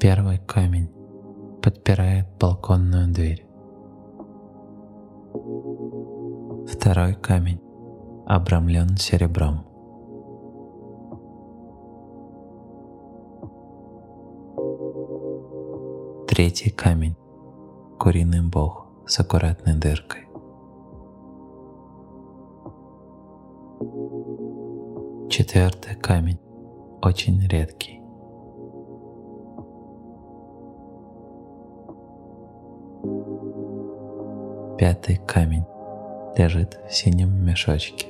Первый камень подпирает балконную дверь. Второй камень обрамлен серебром. Третий камень – куриный бог с аккуратной дыркой. Четвертый камень очень редкий. Пятый камень лежит в синем мешочке.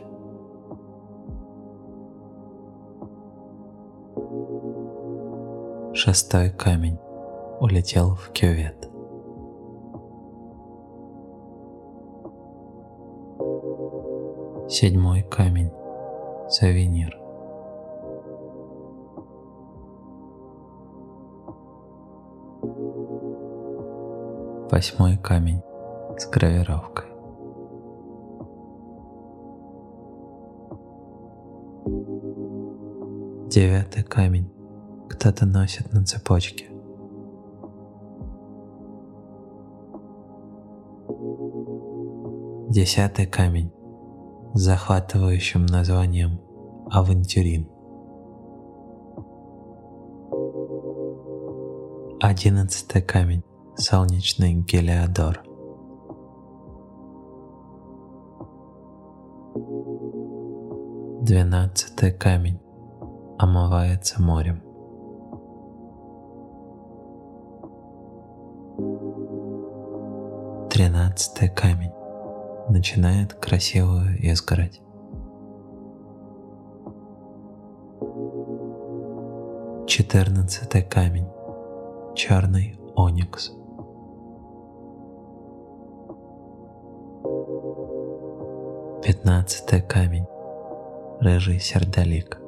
Шестой камень улетел в кювет. Седьмой камень – сувенир. Восьмой камень с гравировкой. Девятый камень кто-то носит на цепочке. Десятый камень с захватывающим названием «Авантюрин». Одиннадцатый камень – солнечный Гелиодор. Двенадцатый камень омывается морем. Тринадцатый камень начинает красивую изгородь. Четырнадцатый камень. Черный оникс. Пятнадцатый камень. Рыжий сердолик.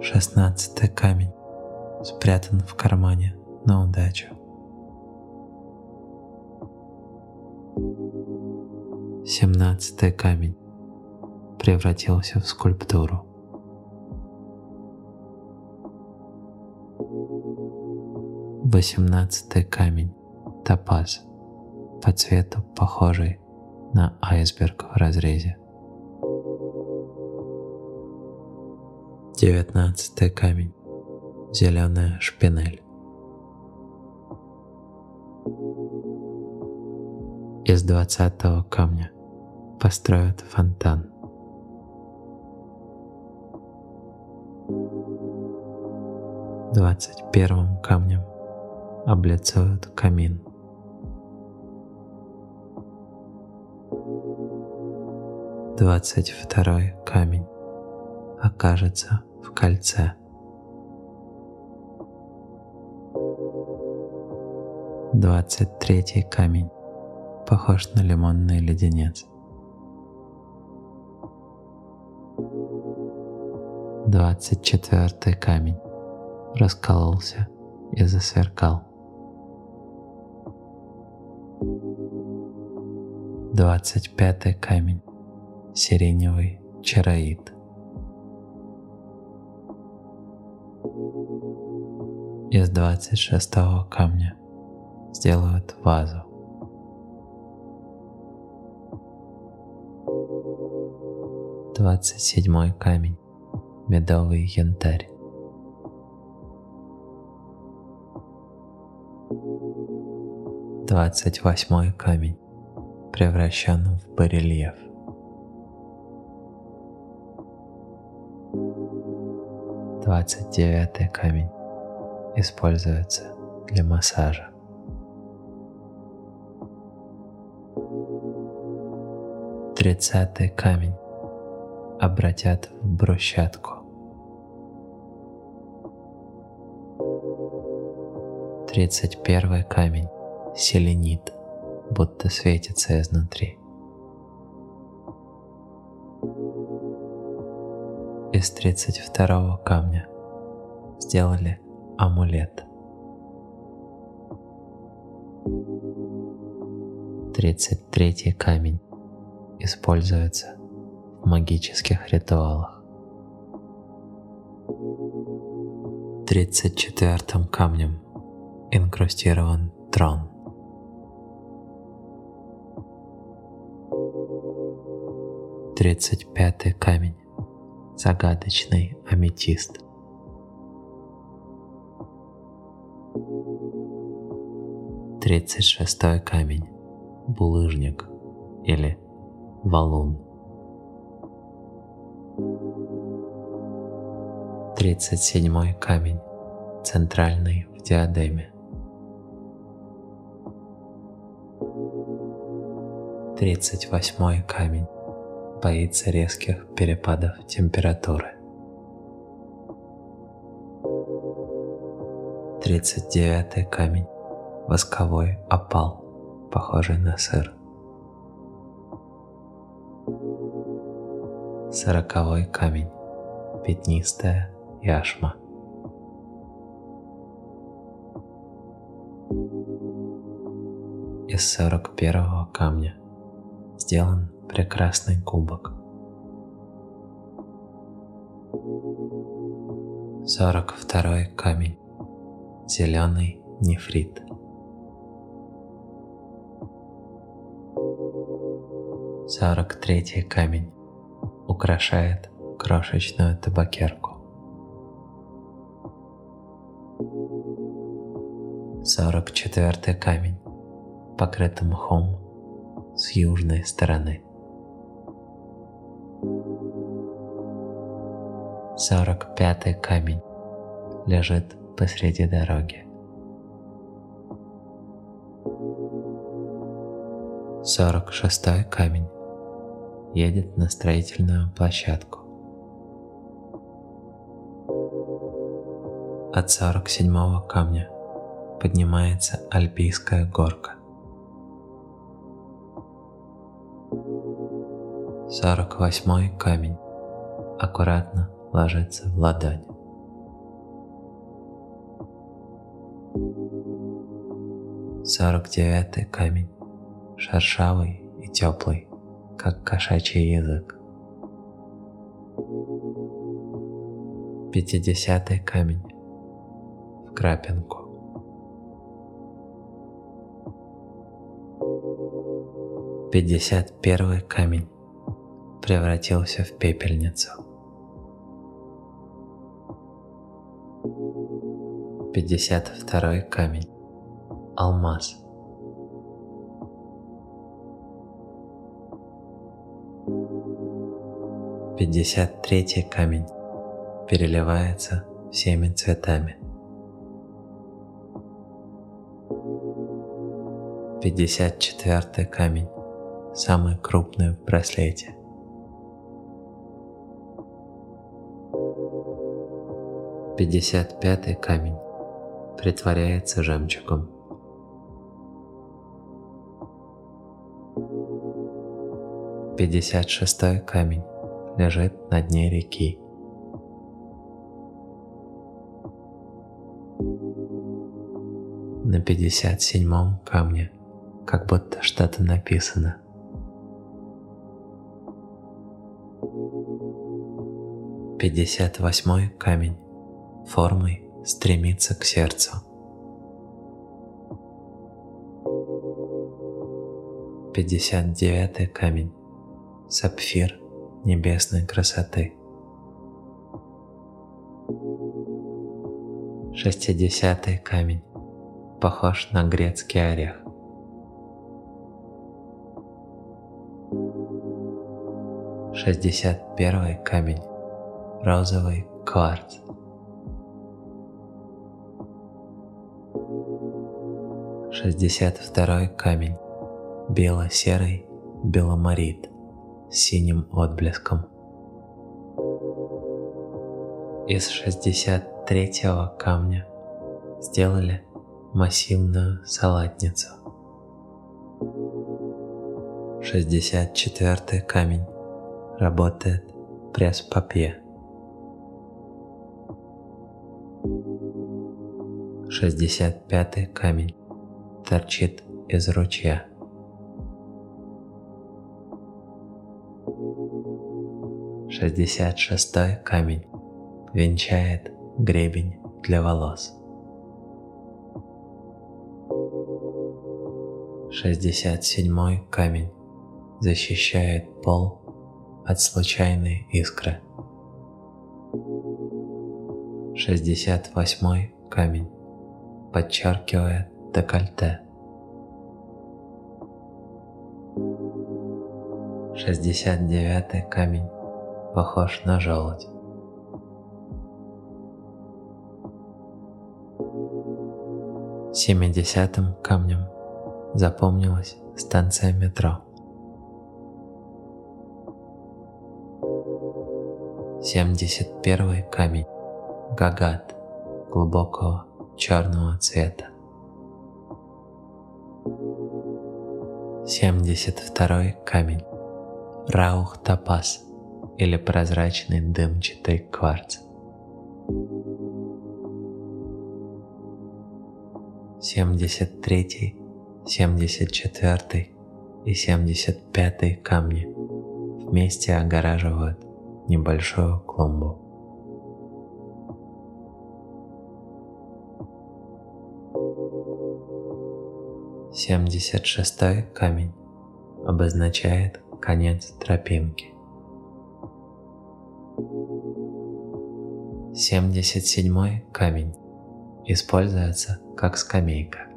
Шестнадцатый камень спрятан в кармане на удачу. Семнадцатый камень превратился в скульптуру. Восемнадцатый камень – топаз, по цвету похожий на айсберг в разрезе. Девятнадцатый камень – зеленая шпинель. Из двадцатого камня построят фонтан. Двадцать первым камнем облицуют камин. Двадцать второй камень окажется в кольце. Двадцать третий камень похож на лимонный леденец. Двадцать четвертый камень раскололся и засверкал. Двадцать пятый камень сиреневый чароид. Из двадцать шестого камня сделают вазу. Двадцать седьмой камень медовый янтарь. Двадцать восьмой камень превращен в барельеф. Двадцать девятый камень используется для массажа. Тридцатый камень обратят в брусчатку. Тридцать первый камень селенит, будто светится изнутри. Из тридцать второго камня сделали амулет. Тридцать третий камень используется в магических ритуалах. Тридцать четвертым камнем инкрустирован трон. Тридцать пятый камень. Загадочный аметист. Тридцать шестой камень. Булыжник или валун. Тридцать седьмой камень. Центральный в диадеме. Тридцать восьмой камень боится резких перепадов температуры. Тридцать девятый камень – восковой опал, похожий на сыр. Сороковой камень – пятнистая яшма. Из сорок первого камня сделан прекрасный кубок. Сорок второй камень. Зеленый нефрит. Сорок третий камень украшает крошечную табакерку. Сорок четвертый камень покрыт мхом с южной стороны. Сорок пятый камень лежит посреди дороги. Сорок шестой камень едет на строительную площадку. От сорок седьмого камня поднимается Альпийская горка. Сорок восьмой камень аккуратно ложится в ладонь. Сорок девятый камень, шершавый и теплый, как кошачий язык. Пятидесятый камень в крапинку. Пятьдесят первый камень превратился в пепельницу. Пятьдесят второй камень. Алмаз. Пятьдесят третий камень переливается всеми цветами. Пятьдесят четвертый камень, самый крупный в браслете. Пятьдесят пятый камень притворяется жемчугом. Пятьдесят шестой камень лежит на дне реки. На пятьдесят седьмом камне как будто что-то написано. Пятьдесят восьмой камень формой стремится к сердцу. Пятьдесят девятый камень. Сапфир небесной красоты. Шестидесятый камень. Похож на грецкий орех. Шестьдесят первый камень. Розовый кварц. 62 камень. Бело-серый беломорит с синим отблеском. Из 63 камня сделали массивную салатницу. 64 камень работает пресс-папье. 65 камень торчит из ручья. Шестьдесят шестой камень венчает гребень для волос. Шестьдесят седьмой камень защищает пол от случайной искры. Шестьдесят восьмой камень подчеркивает декольте. Шестьдесят девятый камень похож на желудь. Семидесятым камнем запомнилась станция метро. Семьдесят первый камень Гагат глубокого черного цвета. Семьдесят второй камень Раух Топаз или прозрачный дымчатый кварц. 73, 74 и 75 камни вместе огораживают небольшую клумбу. Семьдесят шестой камень обозначает конец тропинки. Семьдесят седьмой камень используется как скамейка.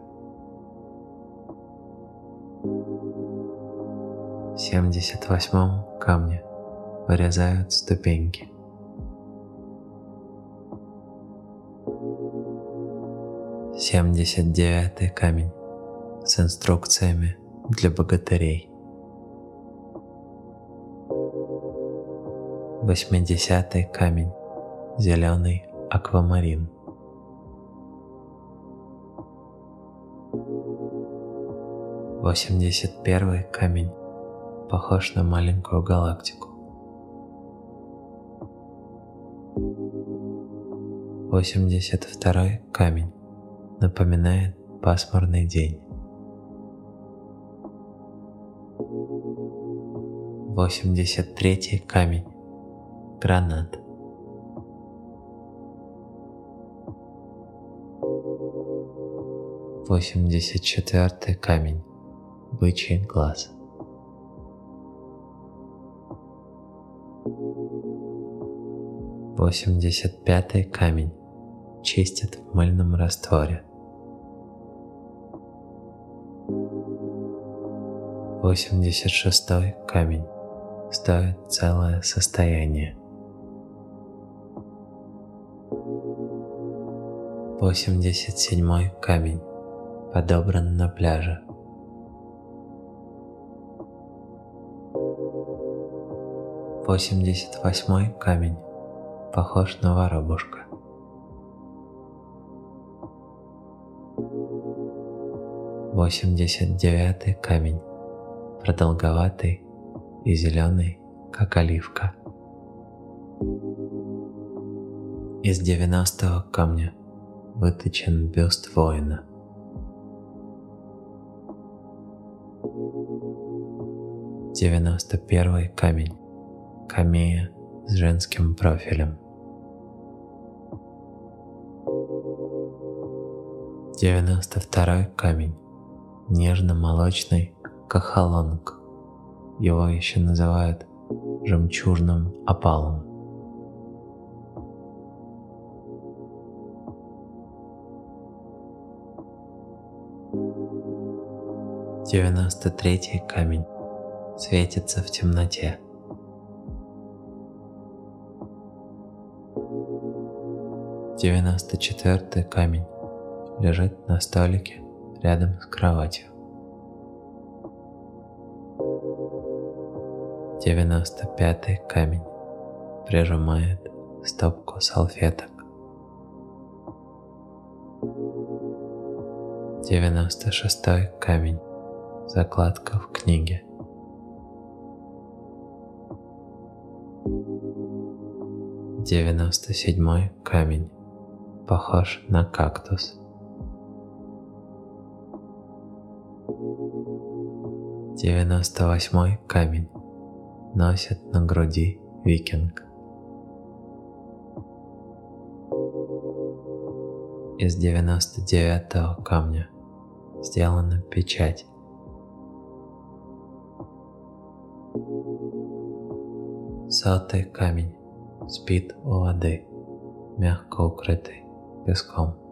В 78 камне вырезают ступеньки. Семьдесят девятый камень с инструкциями для богатырей. Восьмидесятый камень зеленый аквамарин. 81 камень похож на маленькую галактику. 82 камень напоминает пасмурный день. 83 камень гранат. Восемьдесят четвертый камень бычий глаз. Восемьдесят пятый камень чистит в мыльном растворе. Восемьдесят шестой камень стоит целое состояние. Восемьдесят седьмой камень подобран на пляже. 88 камень похож на воробушка. Восемьдесят девятый камень продолговатый и зеленый, как оливка. Из девяностого камня выточен бюст воина. Девяносто первый камень камея с женским профилем. Девяносто второй камень. Нежно-молочный кахалонг. Его еще называют жемчужным опалом. Девяносто третий камень светится в темноте. 94 камень лежит на столике рядом с кроватью. 95 камень прижимает стопку салфеток. 96 камень закладка в книге. Девяносто седьмой камень похож на кактус. Девяносто восьмой камень носит на груди викинг. Из 99 камня сделана печать. Сотый камень спит у воды, мягко укрытый песком.